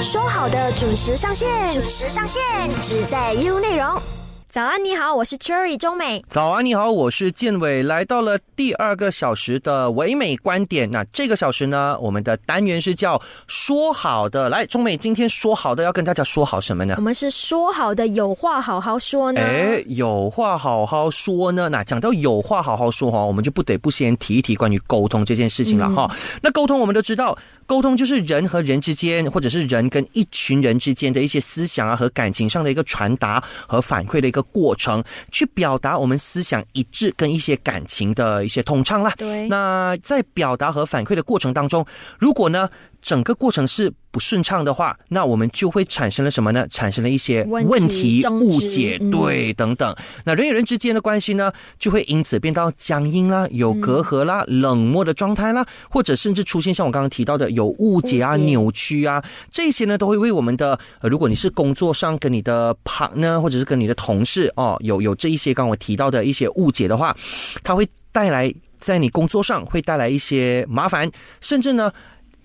说好的准时上线，准时上线，只在 U 内容。早安，你好，我是 Cherry 中美。早安，你好，我是建伟，来到了第二个小时的唯美观点。那这个小时呢，我们的单元是叫说好的。来，中美今天说好的要跟大家说好什么呢我？们是说好的，有话好好说呢。哎，有话好好说呢。那讲到有话好好说哈，我们就不得不先提一提关于沟通这件事情了哈。那沟通我们都知道，沟通就是人和人之间，或者是人跟一群人之间的一些思想啊和感情上的一个传达和反馈的一个过程，去表达我们思想一致跟一些感情的一些通畅啦。对，那在表达和反馈的过程当中，如果呢整个过程是不顺畅的话，那我们就会产生了什么呢？产生了一些问题误解，嗯对，等等。那人与人之间的关系呢，就会因此变到僵硬啦、有隔阂啦、冷漠的状态啦，或者甚至出现像我刚刚提到的有误解啊、解扭曲啊，这些呢都会为我们的，呃，如果你是工作上跟你的 partner 或者是跟你的同事哦，有有这一些刚刚我提到的一些误解的话，它会带来在你工作上会带来一些麻烦，甚至呢。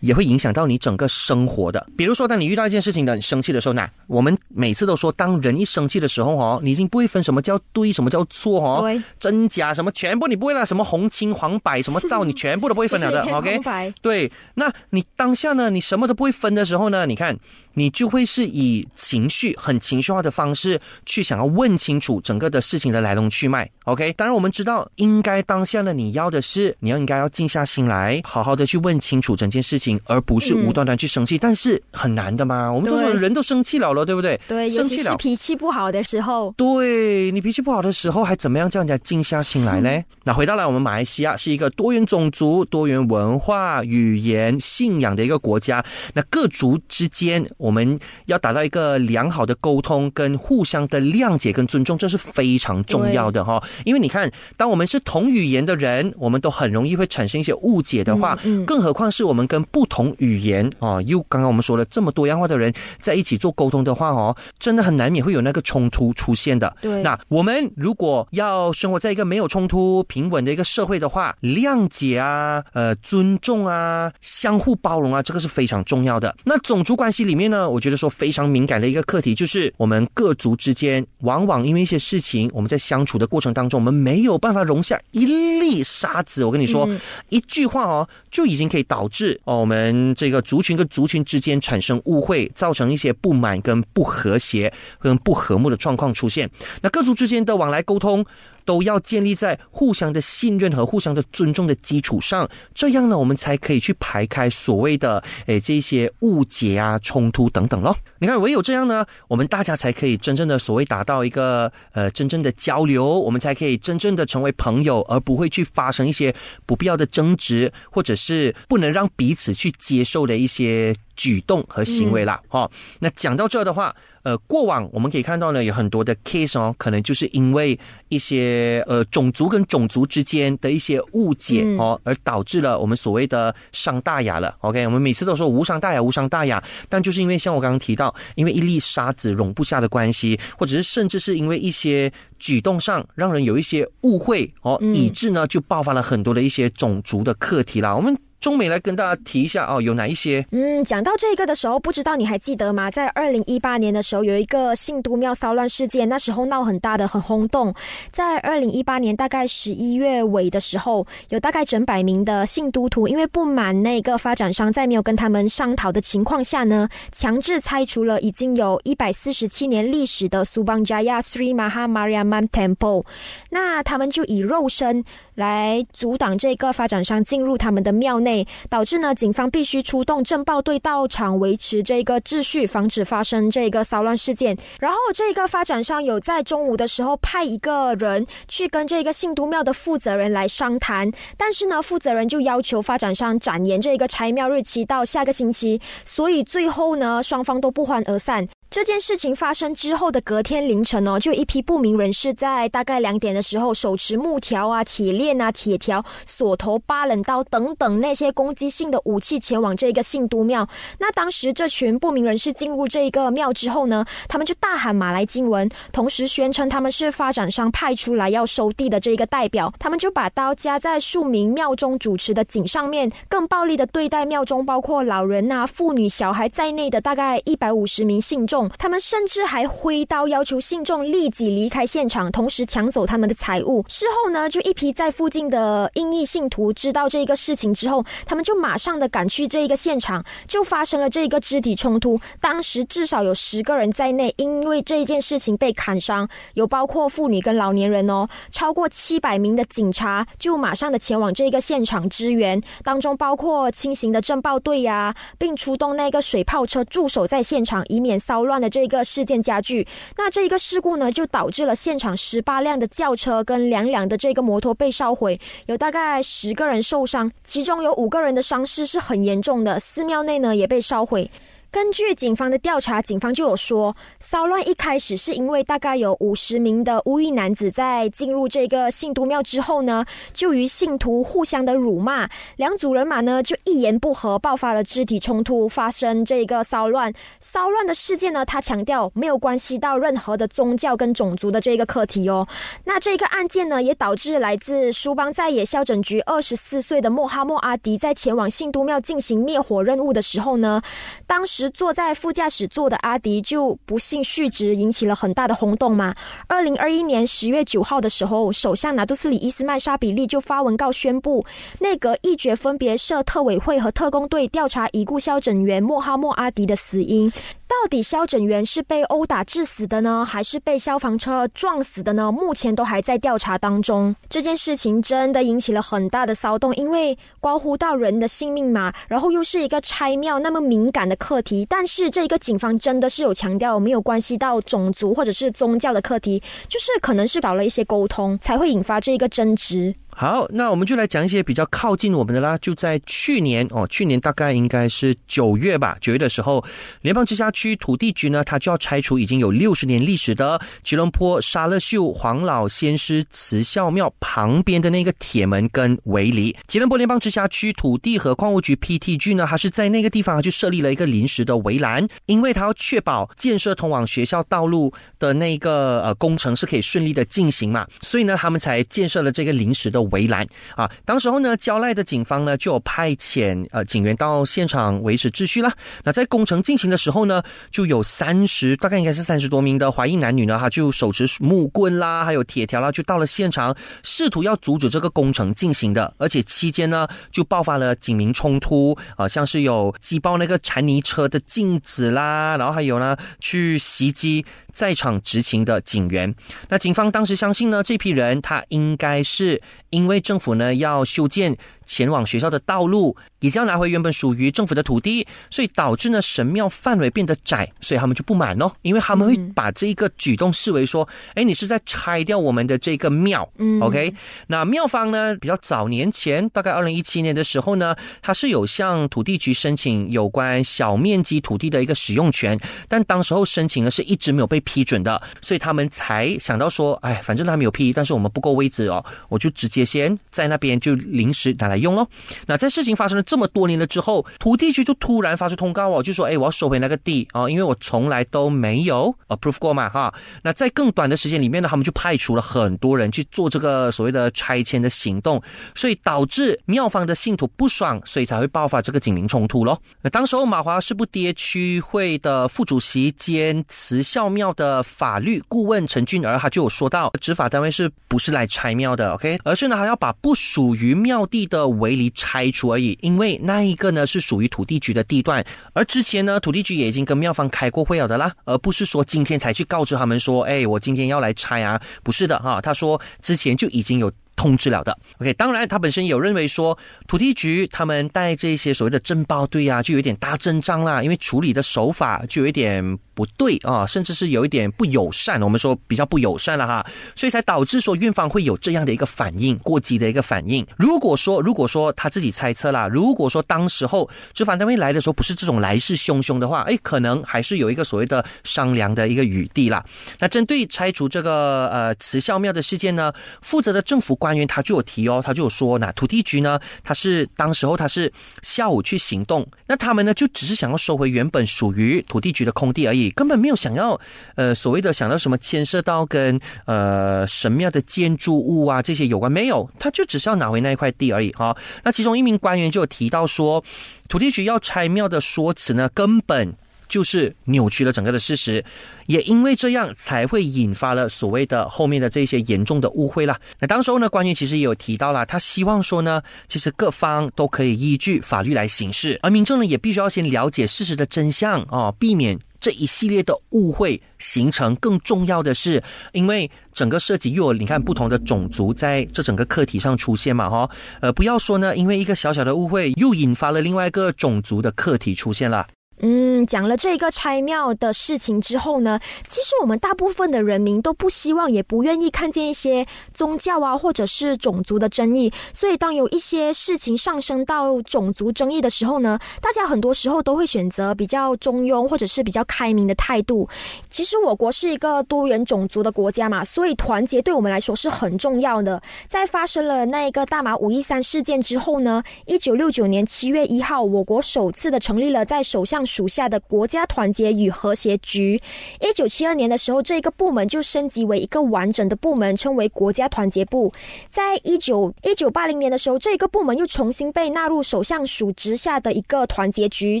也会影响到你整个生活的。比如说，当你遇到一件事情的你生气的时候呢，我们每次都说，当人一生气的时候哦，你已经不会分什么叫对，什么叫错哦，真假什么全部你不会了，什么红青黄白什么皂，你全部都不会分了的，OK 对，那你当下呢，你什么都不会分的时候呢，你看，你就会是以情绪很情绪化的方式去想要问清楚整个的事情的来龙去脉。OK，当然我们知道，应该当下呢，你要的是你要应该要静下心来，好好的去问清楚整件事情，而不是无端端去生气。但是很难的嘛，我们都说人都生气了了，对不对？对，生气了。脾气不好的时候，对你脾气不好的时候，还怎么样叫人家静下心来呢？那回到了我们马来西亚是一个多元种族、多元文化、语言、信仰的一个国家。那各族之间，我们要达到一个良好的沟通跟互相的谅解跟尊重，这是非常重要的哈。因为你看，当我们是同语言的人，我们都很容易会产生一些误解的话，嗯嗯更何况是我们跟不同语言哦，又刚刚我们说了这么多样化的人在一起做沟通的话哦，真的很难免会有那个冲突出现的。对那我们如果要生活在一个没有冲突、平稳的一个社会的话，谅解啊、呃尊重啊、相互包容啊，这个是非常重要的。那种族关系里面呢，我觉得说非常敏感的一个课题，就是我们各族之间，往往因为一些事情，我们在相处的过程当中，我们没有办法容下一粒沙子。我跟你说，嗯一句话哦，就已经可以导致哦我们这个族群跟族群之间产生误会，造成一些不满跟不和谐跟不和睦的状况出现。那各族之间的往来沟通。都要建立在互相的信任和互相的尊重的基础上，这样呢，我们才可以去排开所谓的诶这些误解啊、冲突等等咯。你看，唯有这样呢，我们大家才可以真正的所谓达到一个呃真正的交流，我们才可以真正的成为朋友，而不会去发生一些不必要的争执，或者是不能让彼此去接受的一些举动和行为啦。哦，那讲到这的话，呃，过往我们可以看到呢，有很多的 case 哦，可能就是因为一些呃种族跟种族之间的一些误解嗯哦，而导致了我们所谓的伤大雅了。OK，我们每次都说无伤大雅，无伤大雅，但就是因为像我刚刚提到，因为一粒沙子容不下的关系，或者是甚至是因为一些举动上让人有一些误会哦，嗯以致呢就爆发了很多的一些种族的课题啦。我们中美来跟大家提一下哦，有哪一些？嗯，讲到这个的时候，不知道你还记得吗？在二零一八年的时候，有一个信都庙骚乱事件，那时候闹很大的，很轰动。在二零一八年大概十一月尾的时候，有大概整百名的信都徒，因为不满那个发展商在没有跟他们商讨的情况下呢，强制拆除了已经有一百四十七年历史的苏邦加亚 Sri Maha Mariamman Temple。那他们就以肉身来阻挡这个发展商进入他们的庙内，导致呢警方必须出动镇暴队到场维持这个秩序，防止发生这个骚乱事件。然后这个发展商有在中午的时候派一个人去跟这个信都庙的负责人来商谈，但是呢负责人就要求发展商展延这个拆庙日期到下个星期，所以最后呢双方都不欢而散。这件事情发生之后的隔天凌晨哦，就一批不明人士在大概两点的时候，手持木条啊、铁链啊、铁条、锁头、八棱刀等等那些攻击性的武器前往这个信都庙。那当时这群不明人士进入这一个庙之后呢，他们就大喊马来经文，同时宣称他们是发展商派出来要收地的这一个代表。他们就把刀架在数名庙中主持的井上面，更暴力的对待庙中包括老人啊、妇女、小孩在内的大概一百五十名信众。他们甚至还挥刀要求信众立即离开现场，同时抢走他们的财物。事后呢，就一批在附近的英裔信徒知道这个事情之后，他们就马上的赶去这一个现场，就发生了这一个肢体冲突。当时至少有十个人在内，因为这一件事情被砍伤，有包括妇女跟老年人哦。超过七百名的警察就马上的前往这个现场支援，当中包括轻型的侦报队呀，并出动那个水炮车驻守在现场，以免骚乱的这个事件加剧。那这一个事故呢，就导致了现场十八辆的轿车跟两辆的这个摩托被烧毁，有大概十个人受伤，其中有五个人的伤势是很严重的。寺庙内呢也被烧毁。根据警方的调查，警方就有说，骚乱一开始是因为大概有五十名的乌裔男子在进入这个信徒庙之后呢，就与信徒互相的辱骂，两组人马呢就一言不合爆发了肢体冲突，发生这个骚乱。骚乱的事件呢，他强调没有关系到任何的宗教跟种族的这个课题哦。那这个案件呢，也导致来自苏邦在野校整局二十四岁的莫哈默阿迪在前往信都庙进行灭火任务的时候呢，当时。坐在副驾驶座的阿迪就不幸殉职，引起了很大的轰动嘛。二零二一年十月九号的时候，首相拿杜斯里伊斯麦沙比利就发文告宣布，内阁一决分别设特委会和特工队调查已故消整员莫哈莫阿迪的死因。到底消整员是被殴打致死的呢，还是被消防车撞死的呢？目前都还在调查当中。这件事情真的引起了很大的骚动，因为关乎到人的性命嘛，然后又是一个拆庙那么敏感的课题。但是这一个警方真的是有强调没有关系到种族或者是宗教的课题，就是可能是搞了一些沟通，才会引发这一个争执。好，那我们就来讲一些比较靠近我们的啦。就在去年哦，去年大概应该是九月吧，九月的时候，联邦直辖区土地局呢，它就要拆除已经有六十年历史的吉隆坡沙勒秀黄老先师慈孝庙旁边的那个铁门跟围篱。吉隆坡联邦直辖区土地和矿务局 PTG 呢，它是在那个地方就设立了一个临时的围栏，因为它要确保建设通往学校道路的那个呃工程是可以顺利的进行嘛，所以呢，他们才建设了这个临时的。围栏啊，当时候呢，交赖的警方呢就有派遣呃警员到现场维持秩序啦。那在工程进行的时候呢，就有三十大概应该是三十多名的华裔男女呢，哈就手持木棍啦，还有铁条啦，就到了现场，试图要阻止这个工程进行的。而且期间呢，就爆发了警民冲突啊，像是有击爆那个铲泥车的镜子啦，然后还有呢去袭击。在场执勤的警员，那警方当时相信呢，这批人他应该是因为政府呢要修建。前往学校的道路，以及要拿回原本属于政府的土地，所以导致呢神庙范围变得窄，所以他们就不满哦，因为他们会把这一个举动视为说，哎，你是在拆掉我们的这个庙。嗯，OK，那庙方呢比较早年前，大概二零一七年的时候呢，他是有向土地局申请有关小面积土地的一个使用权，但当时候申请呢是一直没有被批准的，所以他们才想到说，哎，反正他没有批，但是我们不够位置哦，我就直接先在那边就临时拿来。用喽。那在事情发生了这么多年了之后，土地局就突然发出通告哦，就说：“哎，我要收回那个地啊，因为我从来都没有 approve 过嘛，哈。”那在更短的时间里面呢，他们就派出了很多人去做这个所谓的拆迁的行动，所以导致庙方的信徒不爽，所以才会爆发这个警民冲突喽。那当时候马华是不跌区会的副主席兼慈孝庙的法律顾问陈俊儿，他就有说到，执法单位是不是来拆庙的？OK，而是呢，还要把不属于庙地的。围篱拆除而已，因为那一个呢是属于土地局的地段，而之前呢土地局也已经跟庙方开过会了的啦，而不是说今天才去告知他们说，哎，我今天要来拆啊，不是的哈，他说之前就已经有。通知了的。OK，当然他本身有认为说，土地局他们带这些所谓的侦报队啊，就有点大阵仗啦，因为处理的手法就有一点不对啊，甚至是有一点不友善。我们说比较不友善了哈，所以才导致说院方会有这样的一个反应，过激的一个反应。如果说如果说他自己猜测啦，如果说当时候执法单位来的时候不是这种来势汹汹的话，哎，可能还是有一个所谓的商量的一个余地啦。那针对拆除这个呃慈孝庙的事件呢，负责的政府官官员他就有提哦，他就有说，那土地局呢，他是当时候他是下午去行动，那他们呢就只是想要收回原本属于土地局的空地而已，根本没有想要呃所谓的想到什么牵涉到跟呃神庙的建筑物啊这些有关没有，他就只是要拿回那一块地而已哈。那其中一名官员就有提到说，土地局要拆庙的说辞呢，根本。就是扭曲了整个的事实，也因为这样才会引发了所谓的后面的这些严重的误会了。那当时候呢，官员其实也有提到了，他希望说呢，其实各方都可以依据法律来行事，而民众呢也必须要先了解事实的真相啊，避免这一系列的误会形成。更重要的是，因为整个涉及又有你看不同的种族在这整个课题上出现嘛，哈，呃，不要说呢，因为一个小小的误会又引发了另外一个种族的课题出现了。嗯，讲了这个拆庙的事情之后呢，其实我们大部分的人民都不希望，也不愿意看见一些宗教啊，或者是种族的争议。所以，当有一些事情上升到种族争议的时候呢，大家很多时候都会选择比较中庸或者是比较开明的态度。其实，我国是一个多元种族的国家嘛，所以团结对我们来说是很重要的。在发生了那一个大马五一三事件之后呢，一九六九年七月一号，我国首次的成立了在首相。属下的国家团结与和谐局，一九七二年的时候，这一个部门就升级为一个完整的部门，称为国家团结部。在一九一九八零年的时候，这一个部门又重新被纳入首相署之下的一个团结局，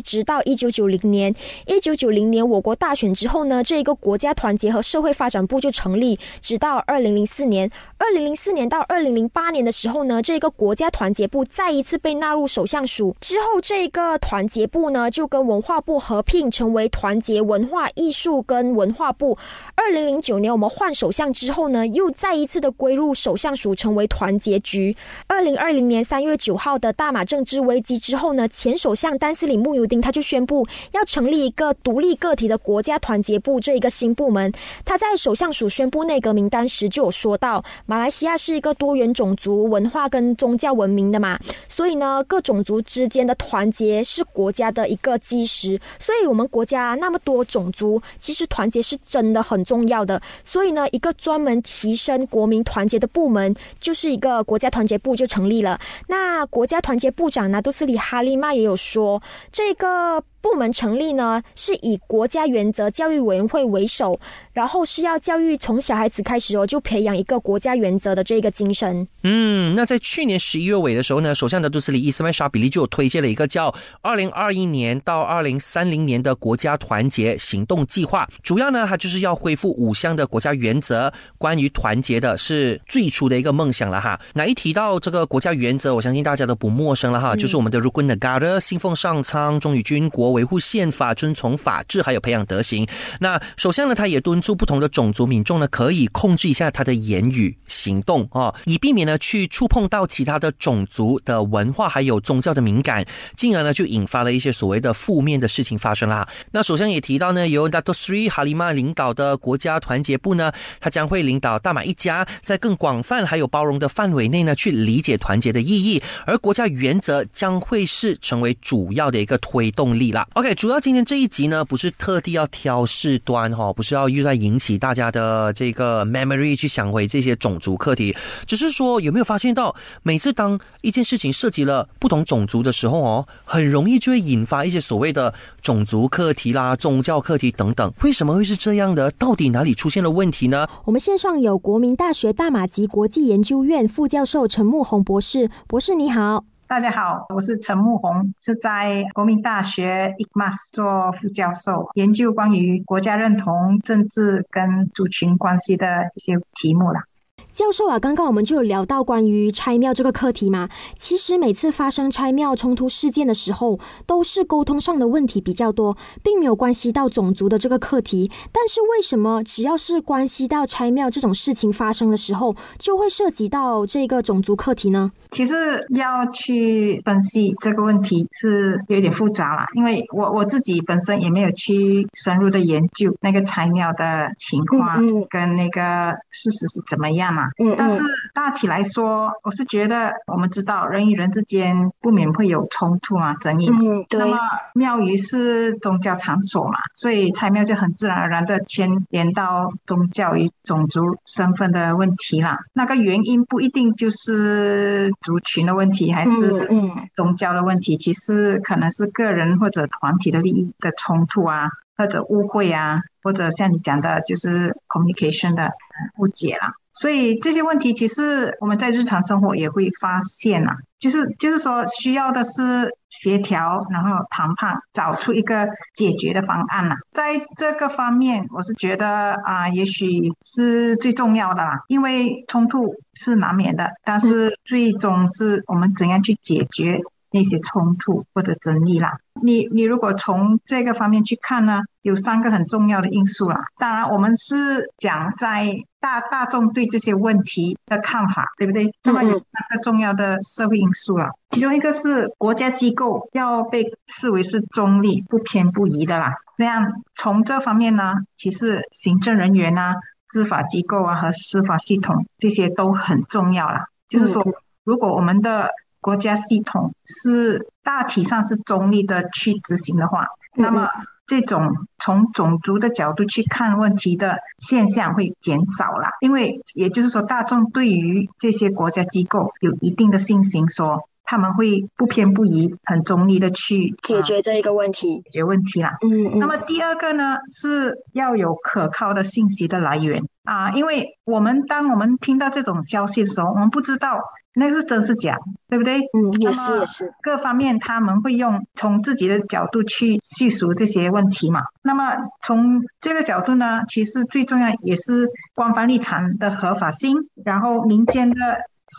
直到一九九零年。一九九零年我国大选之后呢，这一个国家团结和社会发展部就成立，直到二零零四年。二零零四年到二零零八年的时候呢，这个国家团结部再一次被纳入首相署之后，这个团结部呢就跟文化。部合并成为团结文化艺术跟文化部。二零零九年我们换首相之后呢，又再一次的归入首相署，成为团结局。二零二零年三月九号的大马政治危机之后呢，前首相丹斯里穆尤丁他就宣布要成立一个独立个体的国家团结部这一个新部门。他在首相署宣布内阁名单时就有说到，马来西亚是一个多元种族文化跟宗教文明的嘛，所以呢，各种族之间的团结是国家的一个基石。所以，我们国家那么多种族，其实团结是真的很重要的。所以呢，一个专门提升国民团结的部门，就是一个国家团结部就成立了。那国家团结部长拿杜斯里哈利玛也有说，这个。部门成立呢，是以国家原则教育委员会为首，然后是要教育从小孩子开始哦，就培养一个国家原则的这个精神。嗯，那在去年十一月尾的时候呢，首相的杜斯里伊斯曼沙比利就有推荐了一个叫“二零二一年到二零三零年的国家团结行动计划”，主要呢，它就是要恢复五项的国家原则，关于团结的是最初的一个梦想了哈。那一提到这个国家原则，我相信大家都不陌生了哈，就是我们的 Rukun Negara，信奉上苍，忠于军国。维护宪法、遵从法治，还有培养德行。那首相呢，他也敦促不同的种族民众呢，可以控制一下他的言语、行动哦，以避免呢去触碰到其他的种族的文化还有宗教的敏感，进而呢就引发了一些所谓的负面的事情发生啦。那首相也提到呢，由 Dato Sri Halima 领导的国家团结部呢，他将会领导大马一家，在更广泛还有包容的范围内呢，去理解团结的意义，而国家原则将会是成为主要的一个推动力啦。OK，主要今天这一集呢，不是特地要挑事端哈，不是要又在引起大家的这个 memory 去想回这些种族课题，只是说有没有发现到，每次当一件事情涉及了不同种族的时候哦，很容易就会引发一些所谓的种族课题啦、宗教课题等等。为什么会是这样的？到底哪里出现了问题呢？我们线上有国民大学大马及国际研究院副教授陈木宏博士，博士你好。大家好，我是陈木红，是在国民大学 ICMAS 做副教授，研究关于国家认同、政治跟族群关系的一些题目啦。教授啊，刚刚我们就有聊到关于拆庙这个课题嘛。其实每次发生拆庙冲突事件的时候，都是沟通上的问题比较多，并没有关系到种族的这个课题。但是为什么只要是关系到拆庙这种事情发生的时候，就会涉及到这个种族课题呢？其实要去分析这个问题是有点复杂啦，因为我我自己本身也没有去深入的研究那个拆庙的情况跟那个事实是怎么样嘛。嗯，但是大体来说，我是觉得我们知道人与人之间不免会有冲突啊、争议。嗯，对。那么庙宇是宗教场所嘛，所以拆庙就很自然而然的牵连到宗教与种族身份的问题啦。那个原因不一定就是族群的问题，还是宗教的问题，其实可能是个人或者团体的利益的冲突啊，或者误会啊，或者像你讲的，就是 communication 的误解啦。所以这些问题其实我们在日常生活也会发现啊，就是就是说需要的是协调，然后谈判，找出一个解决的方案呐。在这个方面，我是觉得啊，也许是最重要的啦，因为冲突是难免的，但是最终是我们怎样去解决。那些冲突或者争议啦，你你如果从这个方面去看呢，有三个很重要的因素啦。当然，我们是讲在大大众对这些问题的看法，对不对？那么有三个重要的社会因素了，其中一个是国家机构要被视为是中立、不偏不倚的啦。那样从这方面呢，其实行政人员啊、执法机构啊和司法系统这些都很重要啦。就是说，如果我们的国家系统是大体上是中立的去执行的话，那么这种从种族的角度去看问题的现象会减少了，因为也就是说大众对于这些国家机构有一定的信心，说他们会不偏不倚、很中立的去解决这一个问题，解决问题啦。嗯嗯。那么第二个呢，是要有可靠的信息的来源啊，因为我们当我们听到这种消息的时候，我们不知道。那个是真是假，对不对？嗯，也是也是。各方面他们会用从自己的角度去叙述这些问题嘛。那么从这个角度呢，其实最重要也是官方立场的合法性，然后民间的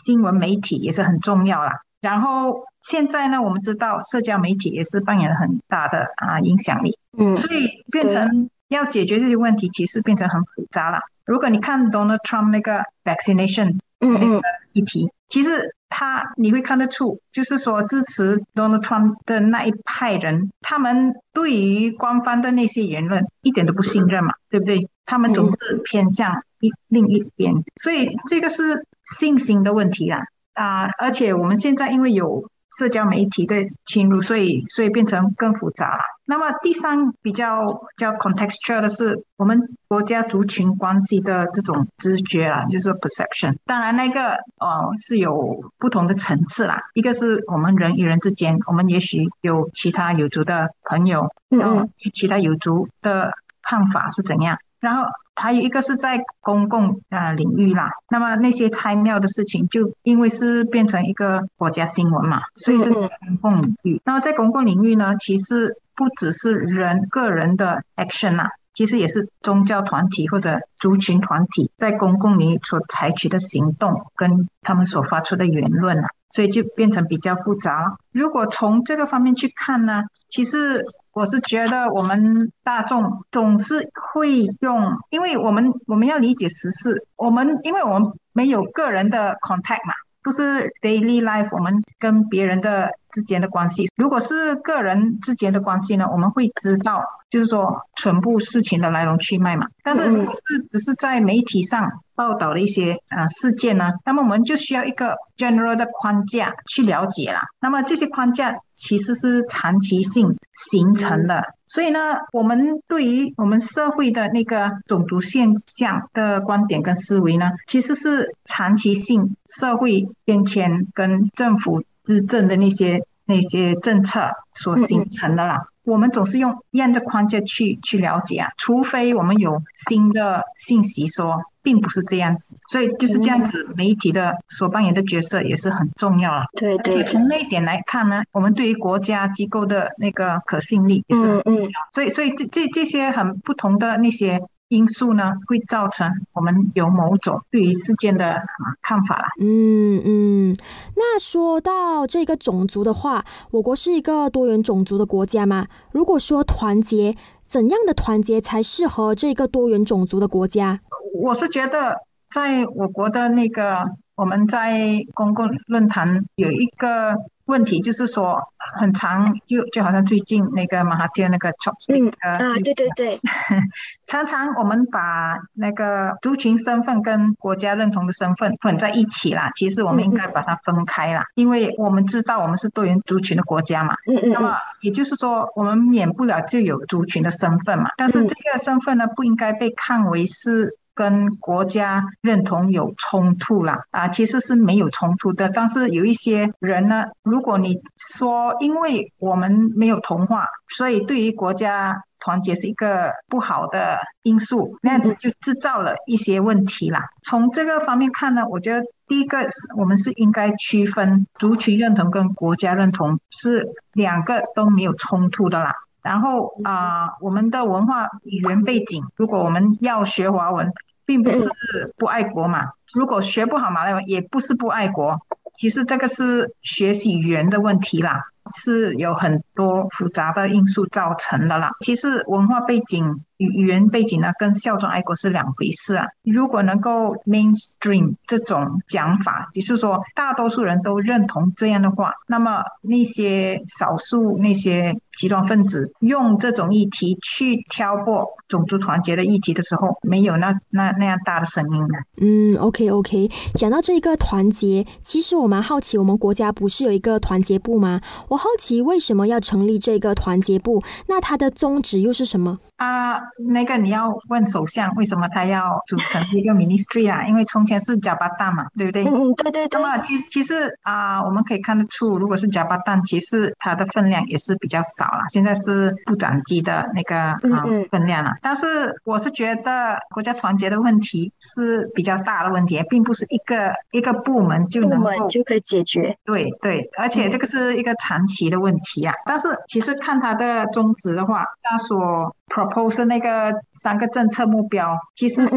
新闻媒体也是很重要啦。然后现在呢，我们知道社交媒体也是扮演了很大的啊影响力。嗯，所以变成要解决这些问题，其实变成很复杂了。如果你看 Donald Trump 那个 vaccination 那个议题。其实他你会看得出，就是说支持 Donald Trump 的那一派人，他们对于官方的那些言论一点都不信任嘛，对不对？他们总是偏向一另一边，所以这个是信心的问题啊啊！而且我们现在因为有。社交媒体的侵入，所以所以变成更复杂了。那么第三比较叫 contextual 的是我们国家族群关系的这种知觉啦，就是说 perception。当然那个呃是有不同的层次啦。一个是我们人与人之间，我们也许有其他有族的朋友，然后其他有族的看法是怎样，然后。还有一个是在公共啊领域啦，那么那些拆庙的事情，就因为是变成一个国家新闻嘛，所以是公共领域。那么在公共领域呢，其实不只是人个人的 action 啊，其实也是宗教团体或者族群团体在公共领域所采取的行动跟他们所发出的言论啊，所以就变成比较复杂。如果从这个方面去看呢，其实。我是觉得我们大众总是会用，因为我们我们要理解时事，我们因为我们没有个人的 contact 嘛，不是 daily life，我们跟别人的之间的关系，如果是个人之间的关系呢，我们会知道，就是说全部事情的来龙去脉嘛。但是如果是只是在媒体上。报道的一些呃事件呢，那么我们就需要一个 general 的框架去了解啦。那么这些框架其实是长期性形成的，所以呢，我们对于我们社会的那个种族现象的观点跟思维呢，其实是长期性社会变迁跟政府执政的那些那些政策所形成的啦。我们总是用一样的框架去去了解啊，除非我们有新的信息说。并不是这样子，所以就是这样子，媒体的所扮演的角色也是很重要了。对对。从那一点来看呢，我们对于国家机构的那个可信力也是很重要。所以，所以这这这些很不同的那些因素呢，会造成我们有某种对于事件的啊看法啦。嗯嗯，那说到这个种族的话，我国是一个多元种族的国家嘛。如果说团结，怎样的团结才适合这个多元种族的国家？我是觉得，在我国的那个，我们在公共论坛有一个。问题就是说，很长，就就好像最近那个马哈蒂那个 chopstick 啊，对对对，常常我们把那个族群身份跟国家认同的身份混在一起啦。其实我们应该把它分开啦，因为我们知道我们是多元族群的国家嘛。嗯嗯。那么也就是说，我们免不了就有族群的身份嘛。但是这个身份呢，不应该被看为是。跟国家认同有冲突啦啊，其实是没有冲突的。但是有一些人呢，如果你说因为我们没有同化，所以对于国家团结是一个不好的因素，那样子就制造了一些问题啦。从这个方面看呢，我觉得第一个我们是应该区分族群认同跟国家认同是两个都没有冲突的啦。然后啊，我们的文化语言背景，如果我们要学华文，并不是不爱国嘛。如果学不好马来文，也不是不爱国。其实这个是学习语言的问题啦，是有很多复杂的因素造成的啦。其实文化背景。语言背景呢，跟效忠爱国是两回事啊。如果能够 mainstream 这种讲法，就是说大多数人都认同这样的话，那么那些少数那些极端分子用这种议题去挑拨种族团结的议题的时候，没有那那那样大的声音呢。嗯，OK OK，讲到这个团结，其实我蛮好奇，我们国家不是有一个团结部吗？我好奇为什么要成立这个团结部？那它的宗旨又是什么？啊，那个你要问首相为什么他要组成一个 ministry 啊？因为从前是加巴旦嘛，对不对？嗯，对对对。那么其其实啊，我们可以看得出，如果是加巴旦，其实它的分量也是比较少了。现在是部长级的那个啊分量了。但是我是觉得国家团结的问题是比较大的问题，并不是一个一个部门就能够就可以解决。对对，而且这个是一个长期的问题啊。但是其实看它的宗旨的话，他所 propose 那个三个政策目标其实是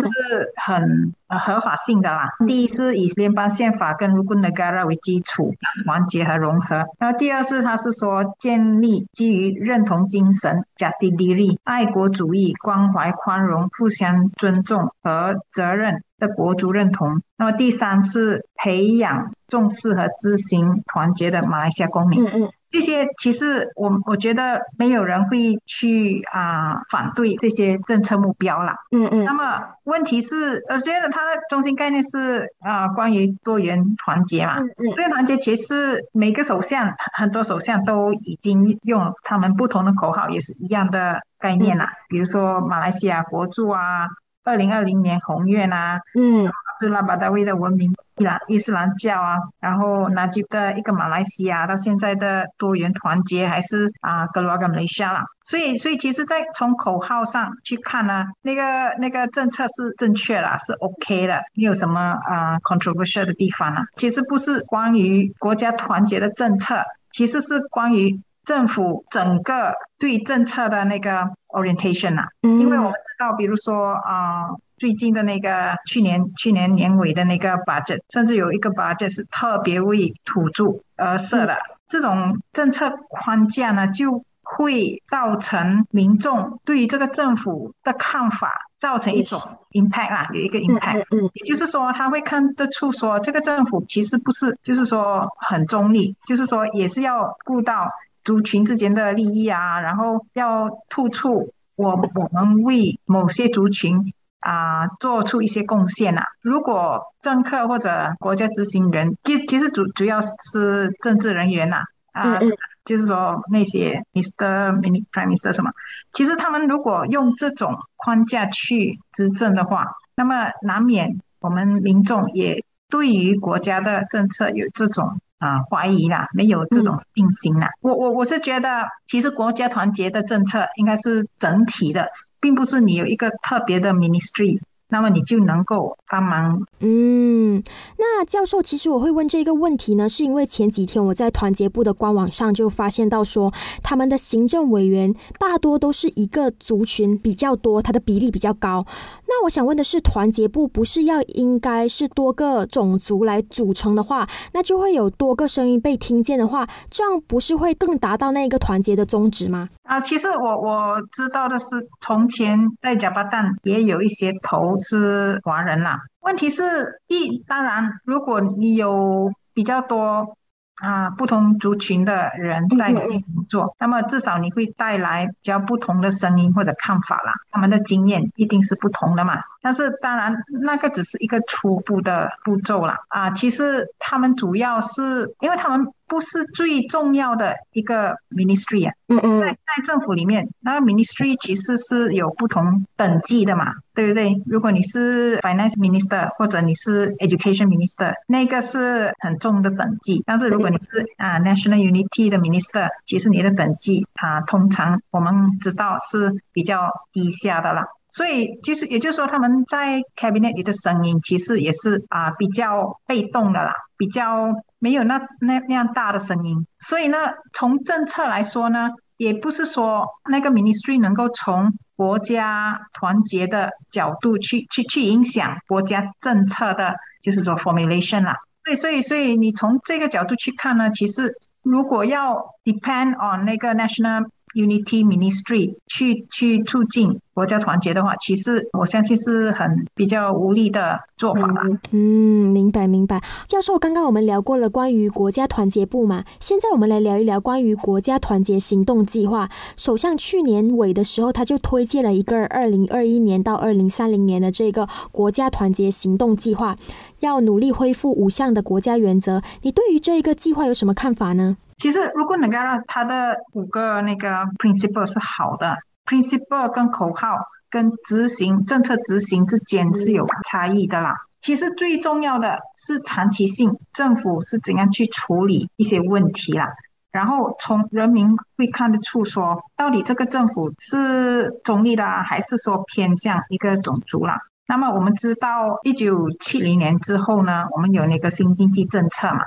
很合法性的啦。第一是以联邦宪法跟 Rukun Negara 为基础，团结和融合。然后第二是他是说建立基于认同精神 Jati 爱国主义、关怀、宽容、互相尊重和责任的国族认同。那么第三是培养重视和执行团结的马来西亚公民。嗯嗯。这些其实我我觉得没有人会去啊反对这些政策目标啦。嗯嗯。那么问题是，我觉得它的中心概念是啊关于多元团结嘛。嗯嗯。多元团结其实每个首相很多首相都已经用他们不同的口号，也是一样的概念啦。比如说马来西亚国柱啊，二零二零年宏愿啊。嗯。是拉巴达威的文明。伊朗伊斯兰教啊，然后那吉的一个马来西亚到现在的多元团结还是啊格罗瓦跟马来西亚啦，所以所以其实，在从口号上去看呢，那个那个政策是正确啦，是 OK 的，没有什么啊 controversial 的地方啊。其实不是关于国家团结的政策，其实是关于政府整个对政策的那个 orientation 啊，因为我们知道，比如说啊。最近的那个去年去年年尾的那个 budget，甚至有一个 budget 是特别为土著而设的。这种政策框架呢，就会造成民众对于这个政府的看法造成一种 impact 啦，有一个 impact。嗯，也就是说，他会看得出说，这个政府其实不是，就是说很中立，就是说也是要顾到族群之间的利益啊，然后要突出我我们为某些族群。啊，做出一些贡献呐。如果政客或者国家执行人，其其实主主要是政治人员呐，啊，就是说那些 Mr. Mini Prime Minister 什么，其实他们如果用这种框架去执政的话，那么难免我们民众也对于国家的政策有这种啊怀疑啦，没有这种定心啦。我我我是觉得，其实国家团结的政策应该是整体的。并不是你有一个特别的 ministry，那么你就能够帮忙。嗯，那教授，其实我会问这个问题呢，是因为前几天我在团结部的官网上就发现到说，他们的行政委员大多都是一个族群比较多，它的比例比较高。那我想问的是，团结部不是要应该是多个种族来组成的话，那就会有多个声音被听见的话，这样不是会更达到那个团结的宗旨吗？啊，其实我我知道的是，从前在加巴旦也有一些投资华人啦。问题是，一当然，如果你有比较多。啊，不同族群的人在里面工作，那么至少你会带来比较不同的声音或者看法啦。他们的经验一定是不同的嘛。但是当然，那个只是一个初步的步骤啦。啊，其实他们主要是因为他们。不是最重要的一个 ministry 啊，嗯嗯，在在政府里面，那个 ministry 其实是有不同等级的嘛，对不对？如果你是 finance minister 或者你是 education minister，那个是很重的等级。但是如果你是啊 national unity 的 minister，其实你的等级啊，通常我们知道是比较低下的啦。所以就是，也就是说，他们在 cabinet 里的声音其实也是啊比较被动的啦，比较没有那那那样大的声音。所以呢，从政策来说呢，也不是说那个 ministry 能够从国家团结的角度去去去影响国家政策的，就是说 formulation 啦。对，所以所以你从这个角度去看呢，其实如果要 depend on 那个 national unity ministry 去去促进。国家团结的话，其实我相信是很比较无力的做法吧。嗯，明白明白。教授，刚刚我们聊过了关于国家团结部嘛，现在我们来聊一聊关于国家团结行动计划。首相去年尾的时候，他就推荐了一个二零二一年到二零三零年的这个国家团结行动计划，要努力恢复五项的国家原则。你对于这一个计划有什么看法呢？其实，如果能够让他的五个那个 principle 是好的。principle 跟口号跟执行政策执行之间是有差异的啦。其实最重要的是长期性，政府是怎样去处理一些问题啦。然后从人民会看得出说，到底这个政府是中立的，还是说偏向一个种族啦。那么我们知道，一九七零年之后呢，我们有那个新经济政策嘛。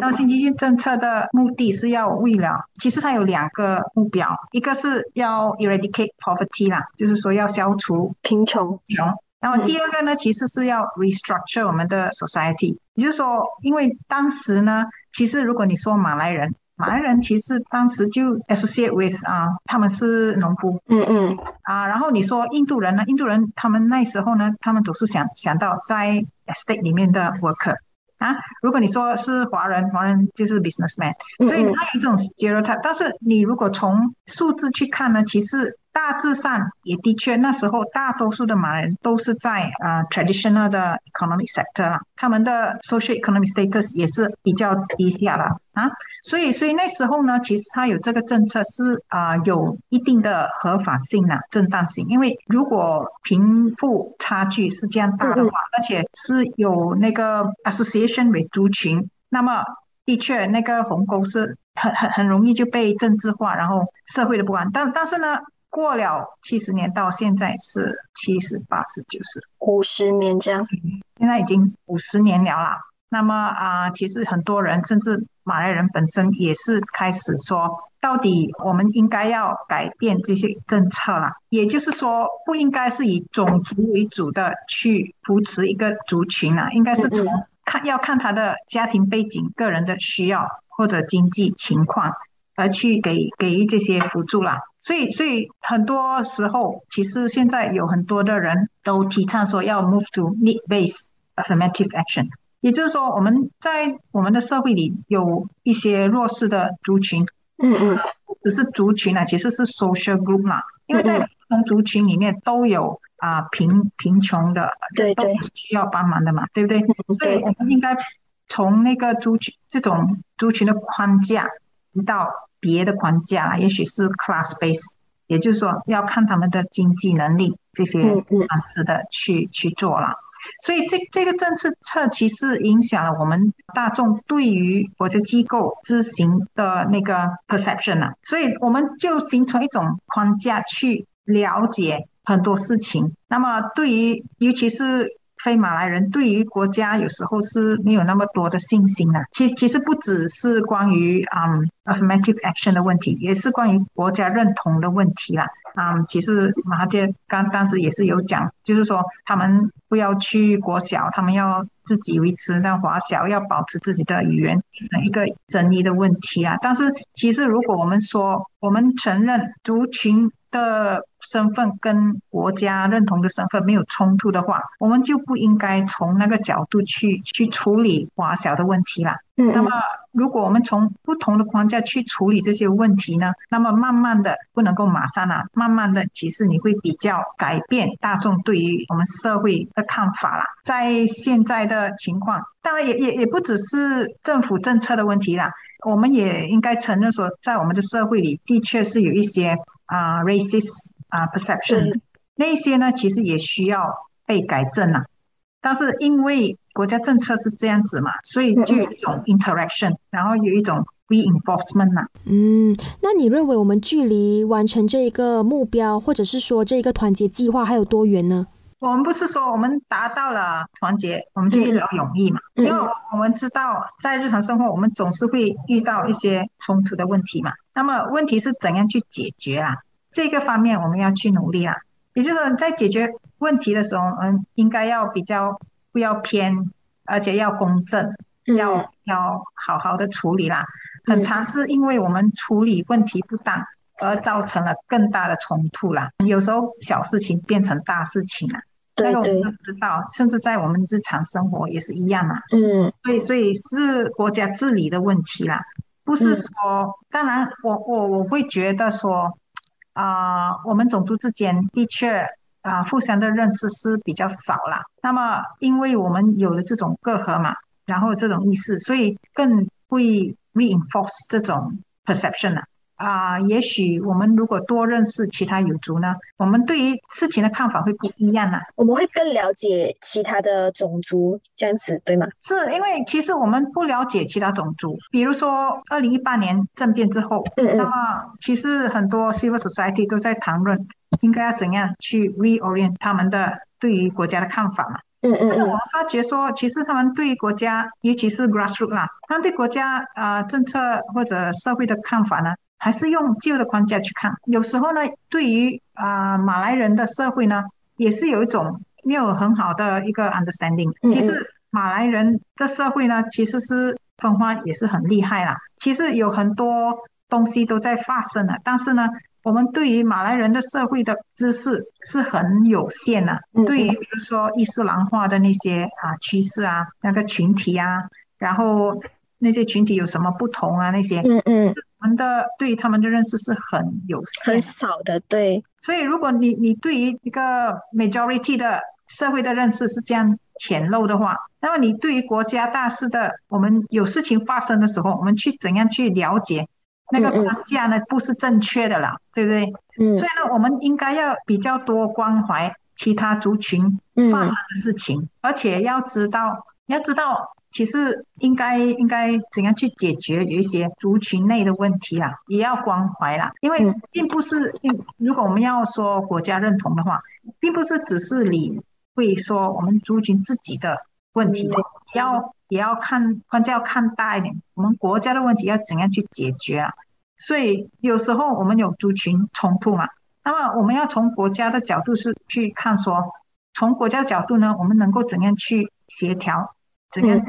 那新经济政策的目的是要为了，其实它有两个目标，一个是要 eradicate poverty 啦，就是说要消除贫穷。穷。然后第二个呢，其实是要 restructure 我们的 society，也就是说，因为当时呢，其实如果你说马来人，马来人其实当时就 associate with 啊，他们是农夫。嗯嗯。啊，然后你说印度人呢，印度人他们那时候呢，他们总是想想到在 estate 里面的 worker。啊，如果你说是华人，华人就是 businessman，所以他有这种 stereotype。但是你如果从数字去看呢，其实。大致上也的确，那时候大多数的马来人都是在啊 traditional 的 economic sector 啦，他们的 social economic status 也是比较低下了啊，所以所以那时候呢，其实他有这个政策是啊有一定的合法性啊正当性，因为如果贫富差距是这样大的话，而且是有那个 association 为族群，那么的确那个鸿沟是很很很容易就被政治化，然后社会的不安，但但是呢。过了七十年，到现在是七十八十九十五十年这样，现在已经五十年了啦。那么啊，其实很多人，甚至马来人本身也是开始说，到底我们应该要改变这些政策啦。也就是说，不应该是以种族为主的去扶持一个族群啦，应该是从看要看他的家庭背景、个人的需要或者经济情况。而去给给予这些辅助啦，所以所以很多时候，其实现在有很多的人都提倡说要 move to need-based affirmative action，也就是说，我们在我们的社会里有一些弱势的族群，嗯嗯，只是族群啊，其实是 social group 啦，因为在不同族群里面都有啊贫贫穷的，对对，需要帮忙的嘛，对不对？所以我们应该从那个族群这种族群的框架移到。别的框架，也许是 class base，也就是说要看他们的经济能力这些方式的去去做了。所以这这个政策策其实影响了我们大众对于国家机构执行的那个 perception 啊。所以我们就形成一种框架去了解很多事情。那么对于尤其是非马来人，对于国家有时候是没有那么多的信心的。其其实不只是关于嗯 affirmative action 的问题，也是关于国家认同的问题啦。嗯，其实马哈杰刚当时也是有讲，就是说他们不要去国小，他们要自己维持那华小，要保持自己的语言，一个争议的问题啊。但是其实如果我们说，我们承认族群。的身份跟国家认同的身份没有冲突的话，我们就不应该从那个角度去去处理华小的问题啦。嗯，那么如果我们从不同的框架去处理这些问题呢，那么慢慢的不能够马上啊，慢慢的其实你会比较改变大众对于我们社会的看法啦。在现在的情况，当然也也也不只是政府政策的问题啦，我们也应该承认说，在我们的社会里的确是有一些。啊，racist 啊，perception 那些呢，其实也需要被改正啊。但是因为国家政策是这样子嘛，所以就有一种 interaction，然后有一种 reinforcement 嘛。嗯，那你认为我们距离完成这一个目标，或者是说这一个团结计划还有多远呢？我们不是说我们达到了团结，我们就一劳永逸嘛？因为我们知道，在日常生活，我们总是会遇到一些冲突的问题嘛。那么问题是怎样去解决啊？这个方面我们要去努力啦。也就是说，在解决问题的时候，嗯，应该要比较不要偏，而且要公正，要要好好的处理啦。很常是因为我们处理问题不当，而造成了更大的冲突啦。有时候小事情变成大事情了。那个我们都知道，甚至在我们日常生活也是一样嘛。嗯，所以所以是国家治理的问题啦，不是说。当然，我我我会觉得说，啊，我们种族之间的确啊，互相的认识是比较少啦。那么，因为我们有了这种隔阂嘛，然后这种意识，所以更会 reinforce 这种 perception 啊。啊，也许我们如果多认识其他有族呢，我们对于事情的看法会不一样呢。我们会更了解其他的种族，这样子对吗？是因为其实我们不了解其他种族，比如说二零一八年政变之后，嗯嗯，那么其实很多 civil society 都在谈论应该要怎样去 reorient 他们的对于国家的看法嘛。嗯嗯，但是我发觉说，其实他们对国家，尤其是 grassroots 啦，他们对国家啊政策或者社会的看法呢？还是用旧的框架去看，有时候呢，对于啊马来人的社会呢，也是有一种没有很好的一个 understanding。其实马来人的社会呢，其实是分化也是很厉害啦。其实有很多东西都在发生了，但是呢，我们对于马来人的社会的知识是很有限的。对于比如说伊斯兰化的那些啊趋势啊，那个群体啊，然后。那些群体有什么不同啊？那些，嗯嗯，我们的对他们的认识是很有限、很少的。对，所以如果你你对于一个 majority 的社会的认识是这样浅陋的话，那么你对于国家大事的，我们有事情发生的时候，我们去怎样去了解那个框架呢？不是正确的啦，对不对？嗯。所以呢，我们应该要比较多关怀其他族群发生的事情，而且要知道，要知道。其实应该应该怎样去解决有一些族群内的问题啦，也要关怀啦，因为并不是，如果我们要说国家认同的话，并不是只是你会说我们族群自己的问题，也要也要看，关键要看大一点，我们国家的问题要怎样去解决啊？所以有时候我们有族群冲突嘛，那么我们要从国家的角度是去看说，从国家角度呢，我们能够怎样去协调？怎样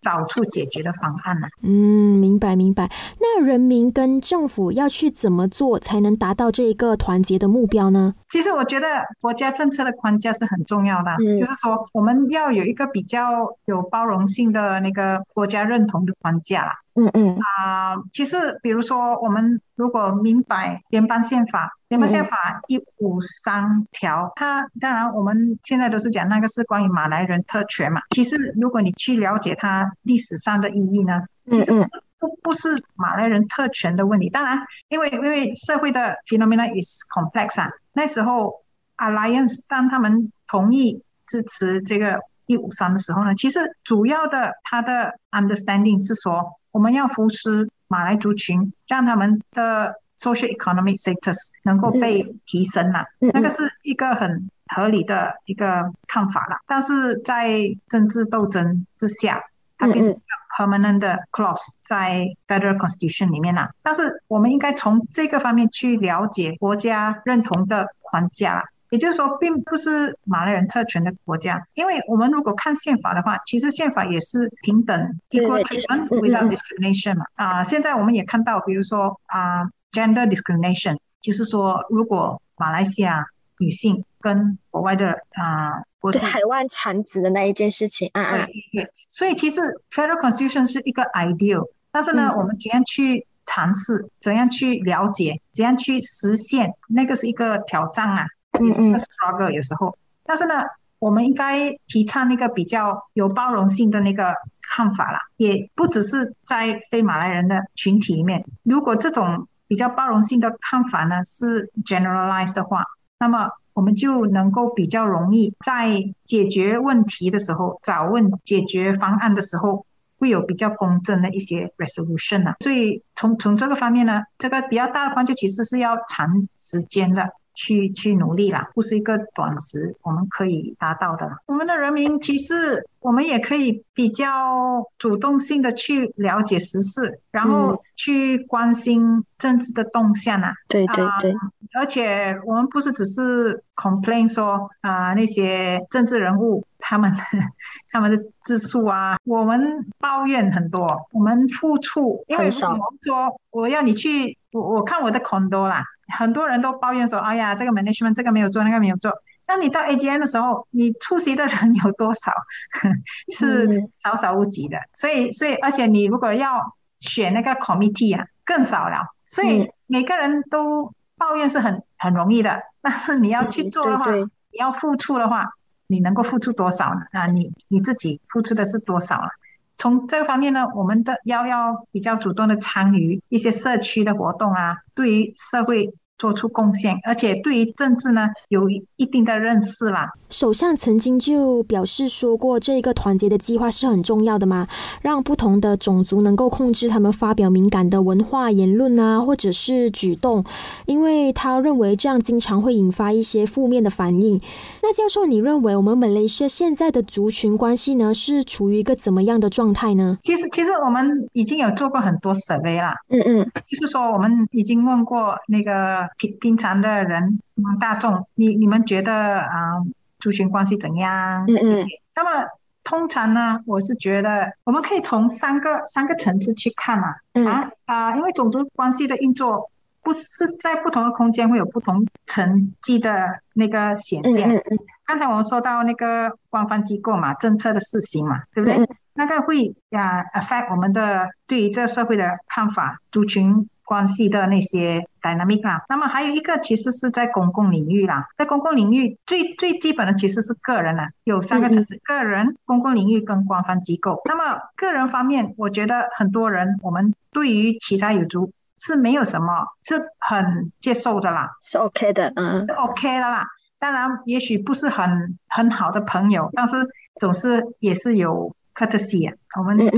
找出解决的方案呢？嗯，明白明白。那人民跟政府要去怎么做，才能达到这一个团结的目标呢？其实我觉得国家政策的框架是很重要的，就是说我们要有一个比较有包容性的那个国家认同的框架啦。嗯嗯啊，其实比如说，我们如果明白联邦宪法，联邦宪法一五三条，它当然我们现在都是讲那个是关于马来人特权嘛。其实如果你去了解它历史上的意义呢，其实不不是马来人特权的问题。当然，因为因为社会的 phenomena is complex 啊。那时候 Alliance 当他们同意支持这个一五三的时候呢，其实主要的他的 understanding 是说。我们要扶持马来族群，让他们的 social economic status 能够被提升了，那个是一个很合理的一个看法啦。但是在政治斗争之下，它变成 permanent clause 在 federal constitution 里面了。但是我们应该从这个方面去了解国家认同的框架。也就是说，并不是马来人特权的国家，因为我们如果看宪法的话，其实宪法也是平等，equal treatment without discrimination 嘛。啊，现在我们也看到，比如说啊，gender discrimination，就是说，如果马来西亚女性跟国外的啊，国海外产子的那一件事情，啊啊，对，所以其实 federal constitution 是一个 ideal，但是呢，我们怎样去尝试，怎样去了解，怎样去实现，那个是一个挑战啊。也是一个 struggle 有时候，但是呢，我们应该提倡那个比较有包容性的那个看法啦，也不只是在非马来人的群体里面。如果这种比较包容性的看法呢是 generalized 的话，那么我们就能够比较容易在解决问题的时候，找问解决方案的时候，会有比较公正的一些 resolution 啊。所以从从这个方面呢，这个比较大的关注其实是要长时间的。去去努力啦，不是一个短时我们可以达到的。我们的人民其实我们也可以比较主动性的去了解时事，然后去关心政治的动向啊。对对对，而且我们不是只是 complain 说啊那些政治人物他们 他们的自述啊，我们抱怨很多，我们付出，因为我们说我要你去，我我看我的 condo 啦。很多人都抱怨说：“哎呀，这个 management 这个没有做，那个没有做。”那你到 AGM 的时候，你出席的人有多少？是少少无几的。所以，所以，而且你如果要选那个 committee 啊，更少了。所以每个人都抱怨是很很容易的，但是你要去做的话，你要付出的话，你能够付出多少呢？啊，你你自己付出的是多少了？从这个方面呢，我们的要要比较主动的参与一些社区的活动啊，对于社会。做出贡献，而且对于政治呢有一定的认识啦。首相曾经就表示说过，这一个团结的计划是很重要的嘛，让不同的种族能够控制他们发表敏感的文化言论啊，或者是举动，因为他认为这样经常会引发一些负面的反应。那教授，你认为我们马来西亚现在的族群关系呢，是处于一个怎么样的状态呢？其实，其实我们已经有做过很多 survey 啦，嗯嗯，就是说我们已经问过那个。平平常的人，大众，你你们觉得啊，族群关系怎样？嗯嗯。那么通常呢，我是觉得我们可以从三个三个层次去看嘛。啊啊，因为种族关系的运作不是在不同的空间会有不同层级的那个显现。嗯嗯。刚才我们说到那个官方机构嘛，政策的试行嘛，对不对？那个会啊 affect 我们的对于这个社会的看法，族群。关系的那些 dynamic 啦，那么还有一个其实是在公共领域啦，在公共领域最最基本的其实是个人啦，有三个层次：个人、公共领域跟官方机构。那么个人方面，我觉得很多人我们对于其他有族是没有什么是很接受的啦，是 OK 的，嗯，是 OK 的啦。当然，也许不是很很好的朋友，但是总是也是有 courtesy 啊，我们对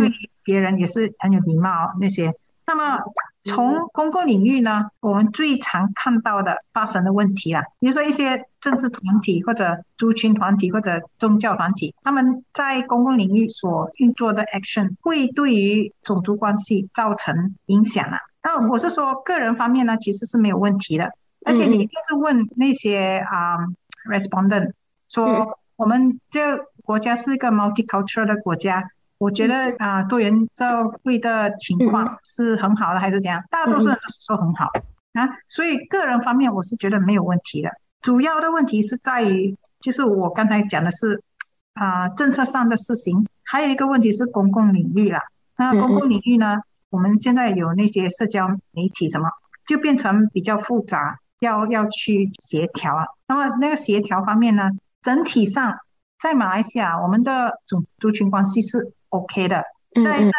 别人也是很有礼貌那些。那么从公共领域呢，我们最常看到的发生的问题啊，比如说一些政治团体或者族群团体或者宗教团体，他们在公共领域所运作的 action 会对于种族关系造成影响啊。那我是说个人方面呢，其实是没有问题的。而且你就是问那些啊 respondent 说，我们这国家是一个 multicultural 的国家。我觉得啊，多元社会的情况是很好的，还是怎样？大多数人都是说很好啊，所以个人方面我是觉得没有问题的。主要的问题是在于，就是我刚才讲的是啊，政策上的事情，还有一个问题是公共领域啦。那公共领域呢，我们现在有那些社交媒体什么，就变成比较复杂，要要去协调啊。那么那个协调方面呢，整体上在马来西亚，我们的种族群关系是。OK 的，在在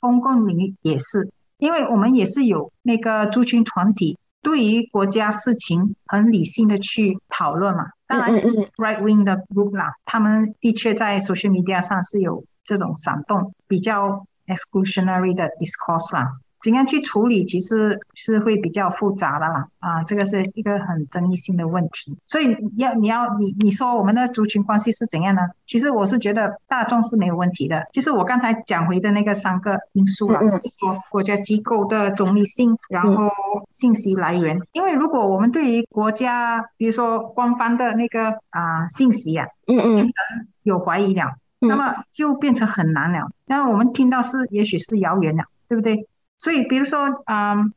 公共领域也是，因为我们也是有那个族群团体，对于国家事情很理性的去讨论嘛。当然，right wing 的 group 啦，他们的确在 social media 上是有这种闪动，比较 exclusionary 的 discourse 啦。怎样去处理，其实是会比较复杂的啦。啊，这个是一个很争议性的问题。所以要你要你你说我们的族群关系是怎样呢？其实我是觉得大众是没有问题的。就是我刚才讲回的那个三个因素了，说国家机构的中立性，然后信息来源。因为如果我们对于国家，比如说官方的那个啊信息啊，嗯嗯，有怀疑了。那么就变成很难了。那我们听到是，也许是谣言了，对不对？所以，比如说，嗯，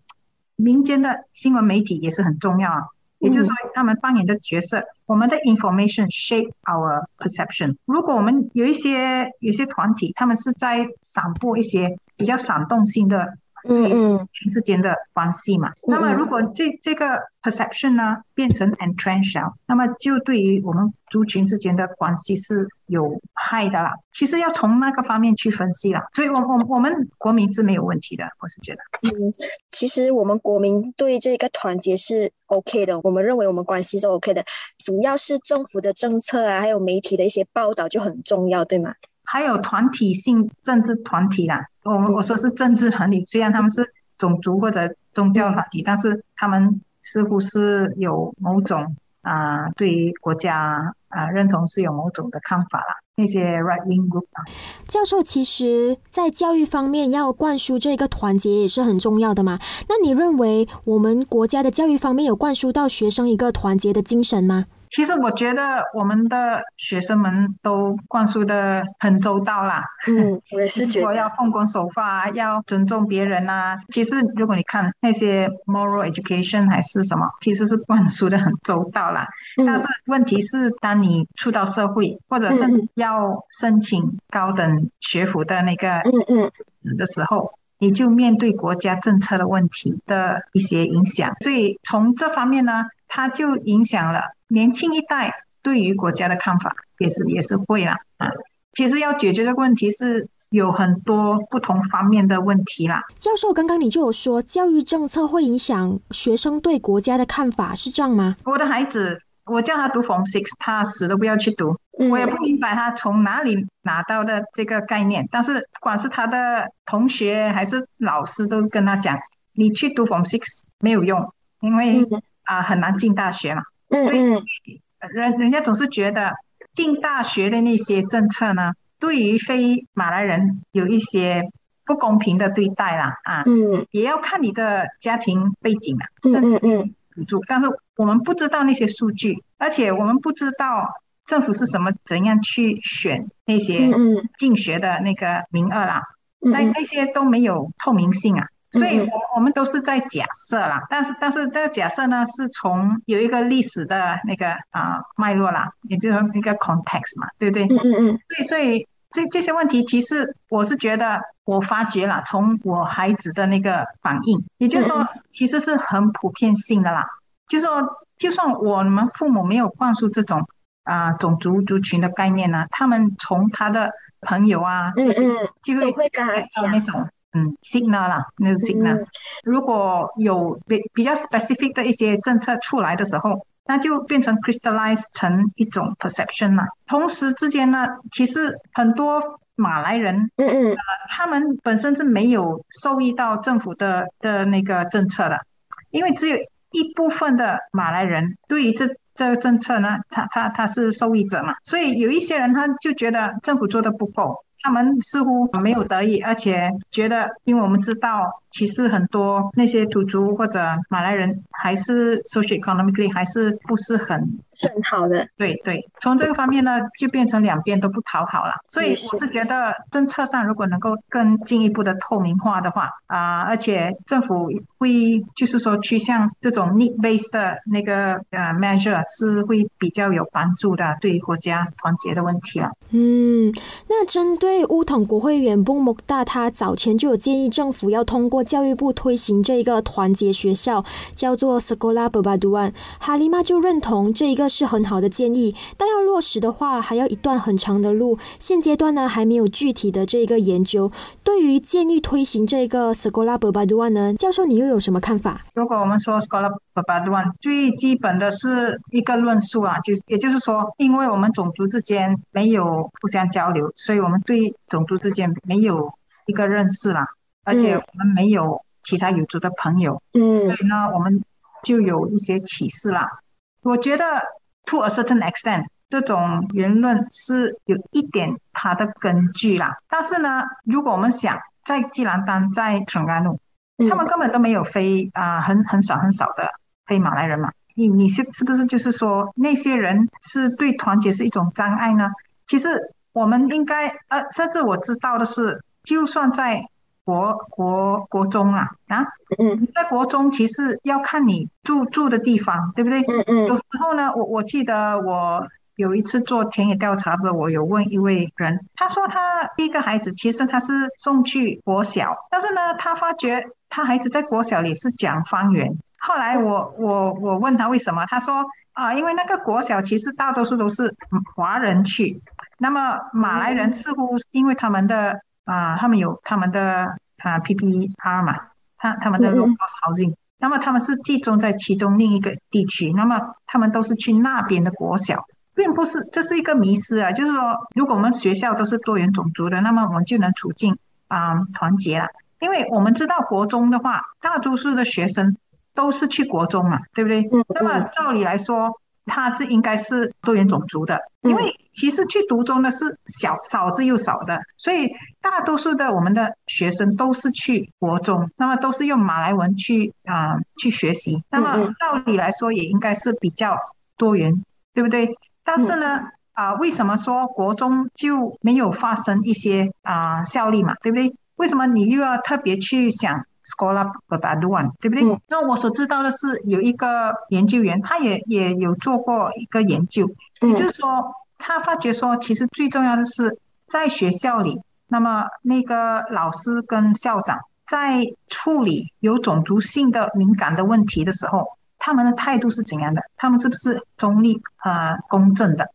民间的新闻媒体也是很重要啊。也就是说，他们扮演的角色，我们的 information shape our perception。如果我们有一些有些团体，他们是在散播一些比较煽动性的。嗯嗯，之间的关系嘛。那么，如果这这个 perception 呢变成 entrenched，那么就对于我们族群之间的关系是有害的啦。其实要从那个方面去分析啦。所以，我我我们国民是没有问题的，我是觉得。嗯，其实我们国民对这个团结是 OK 的，我们认为我们关系是 OK 的。主要是政府的政策啊，还有媒体的一些报道就很重要，对吗？还有团体性政治团体啦，我我说是政治团体，虽然他们是种族或者宗教团体，但是他们似乎是有某种啊，对于国家啊认同是有某种的看法啦。那些 right wing group，教授，其实，在教育方面要灌输这个团结也是很重要的嘛。那你认为我们国家的教育方面有灌输到学生一个团结的精神吗？其实我觉得我们的学生们都灌输的很周到啦。嗯，我也是觉得要奉公守法，要尊重别人呐。其实如果你看那些 moral education 还是什么，其实是灌输的很周到啦。但是问题是，当你出到社会，或者是要申请高等学府的那个嗯嗯的时候，你就面对国家政策的问题的一些影响。所以从这方面呢，它就影响了。年轻一代对于国家的看法也是也是会啦啊，其实要解决的问题是有很多不同方面的问题啦。教授，刚刚你就有说教育政策会影响学生对国家的看法，是这样吗？我的孩子，我叫他读 Form Six，他死都不要去读，我也不明白他从哪里拿到的这个概念。但是，不管是他的同学还是老师，都跟他讲，你去读 Form Six 没有用，因为啊很难进大学嘛。所以，人人家总是觉得进大学的那些政策呢，对于非马来人有一些不公平的对待啦，啊，嗯，也要看你的家庭背景啊，甚至补助。但是我们不知道那些数据，而且我们不知道政府是什么怎样去选那些进学的那个名额啦，那那些都没有透明性啊。所以，我我们都是在假设啦，但是但是这个假设呢，是从有一个历史的那个啊脉络啦，也就是说一个 context 嘛，对不对？嗯嗯嗯。所以所以这这些问题，其实我是觉得我发觉了，从我孩子的那个反应，也就是说，其实是很普遍性的啦。就是说，就算我们父母没有灌输这种啊种族族群的概念呢，他们从他的朋友啊，嗯嗯，就会会跟他讲那种。嗯，signal 啦，那个 signal，如果有比比较 specific 的一些政策出来的时候，那就变成 crystallize 成一种 perception 了。同时之间呢，其实很多马来人，嗯嗯，他们本身是没有受益到政府的的那个政策的，因为只有一部分的马来人对于这这个政策呢，他他他是受益者嘛，所以有一些人他就觉得政府做的不够。他们似乎没有得意，而且觉得，因为我们知道，其实很多那些土著或者马来人还是 social economically 还是不是很很好的。对对，从这个方面呢，就变成两边都不讨好了。所以我是觉得，政策上如果能够更进一步的透明化的话，啊，而且政府会就是说趋向这种 need based 的那个呃 measure 是会比较有帮助的，对于国家团结的问题了。嗯，那针对。对乌统国会员布木大，他早前就有建议政府要通过教育部推行这一个团结学校，叫做 Sekolah Berbaduan。哈利玛就认同这一个是很好的建议，但要落实的话，还要一段很长的路。现阶段呢，还没有具体的这一个研究。对于建议推行这个 Sekolah Berbaduan 呢，教授你又有什么看法？如果我们说 s c o l a Berbaduan，最基本的是一个论述啊，就也就是说，因为我们种族之间没有互相交流，所以我们对种族之间没有一个认识啦，而且我们没有其他有族的朋友，嗯所以呢，我们就有一些启示啦。我觉得 to a certain extent，这种言论是有一点它的根据啦。但是呢，如果我们想在吉兰丹、在纯甘路，嗯他们根本都没有非啊、很很少很少的非马来人嘛。你你是是不是就是说那些人是对团结是一种障碍呢？其实我们应该呃，甚至我知道的是，就算在国国国中啦啊，嗯在国中其实要看你住住的地方，对不对？嗯嗯有时候呢，我我记得我有一次做田野调查的时候，我有问一位人，他说他第一个孩子其实他是送去国小，但是呢，他发觉他孩子在国小里是讲方言。后来我我我问他为什么，他说啊，因为那个国小其实大多数都是嗯华人去，那么马来人似乎因为他们的啊，他们有他们的啊 PPR 嘛，他他们的嗯嗯。local housing，那么他们是集中在其中另一个地区，那么他们都是去那边的国小，并不是这是一个迷失啊，就是说，如果我们学校都是多元种族的，那么我们就能促进啊、团结了，因为我们知道国中的话，大多数的学生都是去国中嘛，对不对？嗯。那么照理来说，它是应该是多元种族的，因为其实去读中的是小少之又少的，所以大多数的我们的学生都是去国中，那么都是用马来文去啊、去学习，那么嗯照理来说也应该是比较多元，对不对？但是呢，啊、为什么说国中就没有发生一些啊、效力嘛，对不对？为什么你又要特别去想 Sekolah Perpaduan，对不对？嗯那我所知道的是，有一个研究员，他也也有做过一个研究，也嗯就是说，他发觉说，其实最重要的是在学校里，那么那个老师跟校长在处理有种族性的敏感的问题的时候，他们的态度是怎样的？他们是不是中立呃公正的？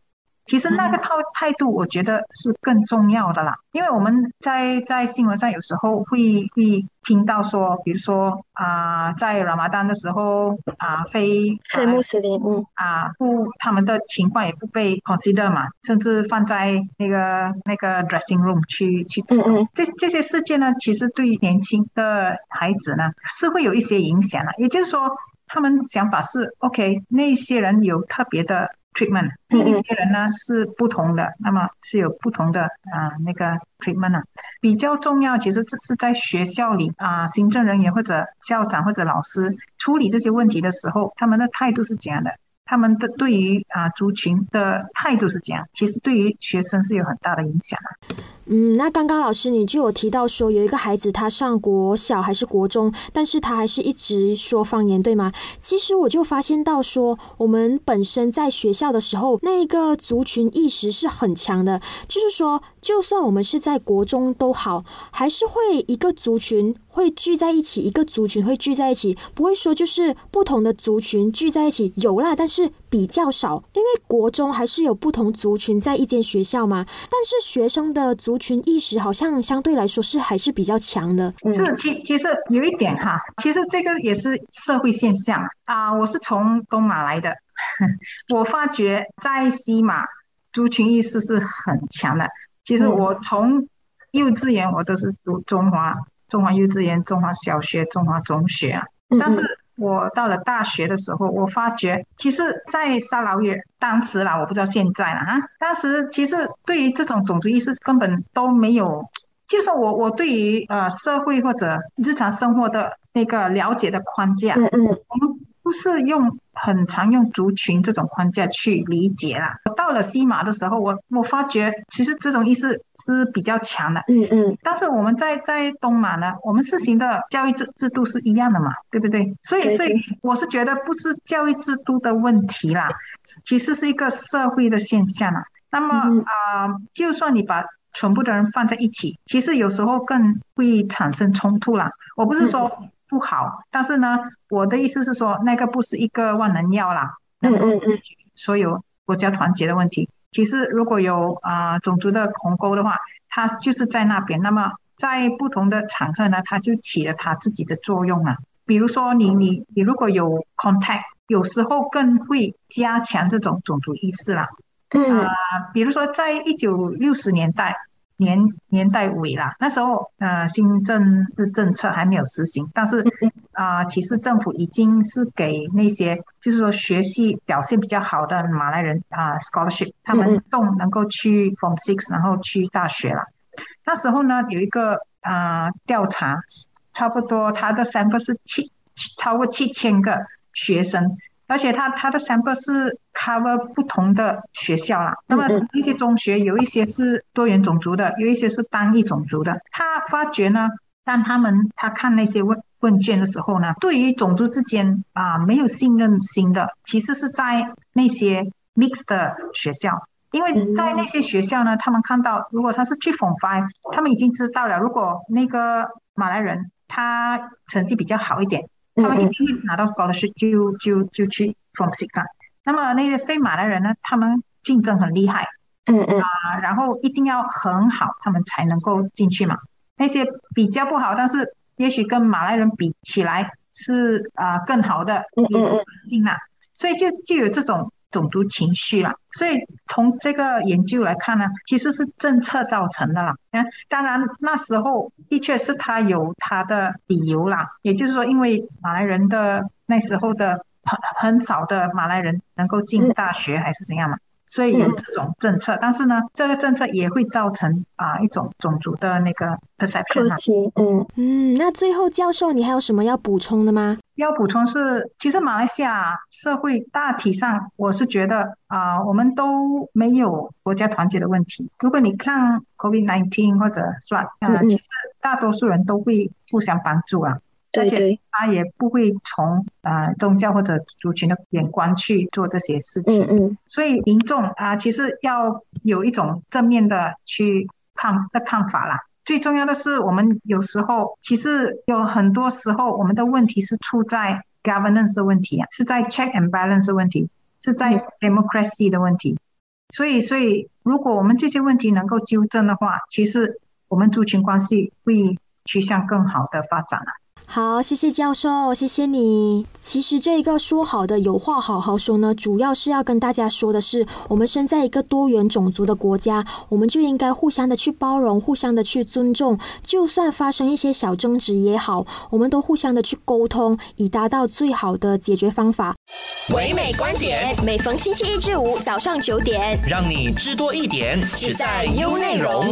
其实那个态态度，我觉得是更重要的啦，因为我们在在新闻上有时候会会听到说，比如说啊、在 Ramadan 的时候啊、非非穆斯林，嗯啊，不，他们的情况也不被 consider 嘛，甚至放在那个那个 dressing room 去去吃。嗯嗯这这些事件呢，其实对于年轻的孩子呢是会有一些影响的。也就是说，他们想法是 OK，那些人有特别的 treatment，你一些人呢是不同的，那么是有不同的啊、那个 treatment 啊。比较重要，其实这是在学校里啊、行政人员或者校长或者老师处理这些问题的时候，他们的态度是怎样的？他们的对于啊、族群的态度是怎样？其实对于学生是有很大的影响的。嗯，那刚刚老师你就有提到说，有一个孩子他上国小还是国中，但是他还是一直说方言，对吗？其实我就发现到说，我们本身在学校的时候，那一个族群意识是很强的，就是说，就算我们是在国中都好，还是会一个族群会聚在一起，一个族群会聚在一起，不会说就是不同的族群聚在一起有啦，但是比较少，因为国中还是有不同族群在一间学校嘛，但是学生的族群意识好像相对来说是还是比较强的。嗯是，其其实有一点哈，其实这个也是社会现象啊。我是从东马来的，我发觉在西马族群意识是很强的。其实嗯我从幼稚园我都是读中华中华幼稚园、中华小学、中华中学啊，嗯但是我到了大学的时候，我发觉其实，在沙劳越当时啦，我不知道现在了哈，当时其实对于这种种族意识根本都没有。就说我我对于呃社会或者日常生活的那个了解的框架，嗯嗯我们不是用很常用族群这种框架去理解啦。我到了西马的时候，我我发觉其实这种意识是比较强的。嗯嗯但是我们在在东马呢，我们实行的教育制制度是一样的嘛，对不对？所以所以我是觉得不是教育制度的问题啦，其实是一个社会的现象啦。那么嗯啊、就算你把全部的人放在一起，其实有时候更会产生冲突啦。我不是说不好，但是呢，我的意思是说，那个不是一个万能药啦。嗯嗯嗯所有国家团结的问题。其实如果有啊、种族的鸿沟的话，它就是在那边。那么在不同的场合呢，它就起了它自己的作用了。比如说你你你如果有 contact，有时候更会加强这种种族意识啦。嗯啊，比如说在一九六十年代年年代尾啦，那时候呃新政治政策还没有实行，但是啊，其实政府已经是给那些就是说学习表现比较好的马来人啊 scholarship，他们都能够去 from six，然后去大学了。那时候呢，有一个啊调查，差不多他的 sample 是七超过七千个学生。而且他他的 sample 是 cover 不同的学校啦。那么一些中学有一些是多元种族的，有一些是单一种族的。他发觉呢，当他们他看那些问问卷的时候呢，对于种族之间啊没有信任心的，其实是在那些 mixed 的学校，因为在那些学校呢，他们看到如果他是去 form five，他们已经知道了，如果那个马来人他成绩比较好一点。他们一定会拿到 scholarship 就就就去 from s i k a 那么那些非马来人呢？他们竞争很厉害，嗯嗯啊，然后一定要很好，他们才能够进去嘛。那些比较不好，但是也许跟马来人比起来是啊更好的，一个环境啦。所以就就有这种。种族情绪啦，所以从这个研究来看呢，其实是政策造成的啦。嗯，当然那时候的确是他有他的理由啦，也就是说，因为马来人的那时候的很很少的马来人能够进大学还是怎样嘛。所以有这种政策，但是呢，这个政策也会造成啊一种种族的那个 perception 啊。嗯嗯，那最后教授，你还有什么要补充的吗？要补充是，其实马来西亚社会大体上，我是觉得啊，我们都没有国家团结的问题。如果你看 COVID nineteen 或者算啊，其实大多数人都会互相帮助啊。而且他也不会从呃宗教或者族群的眼光去做这些事情，嗯嗯，所以民众啊，其实要有一种正面的去看的看法啦。最重要的是，我们有时候其实有很多时候，我们的问题是出在 governance 的问题啊，是在 check and balance 的问题，是在 democracy 的问题。所以，所以如果我们这些问题能够纠正的话，其实我们族群关系会趋向更好的发展了。好，谢谢教授，谢谢你。其实这一个说好的有话好好说呢，主要是要跟大家说的是，我们身在一个多元种族的国家，我们就应该互相的去包容，互相的去尊重。就算发生一些小争执也好，我们都互相的去沟通，以达到最好的解决方法。唯美观点，每逢星期一至五早上九点，让你知多一点，只在优内容。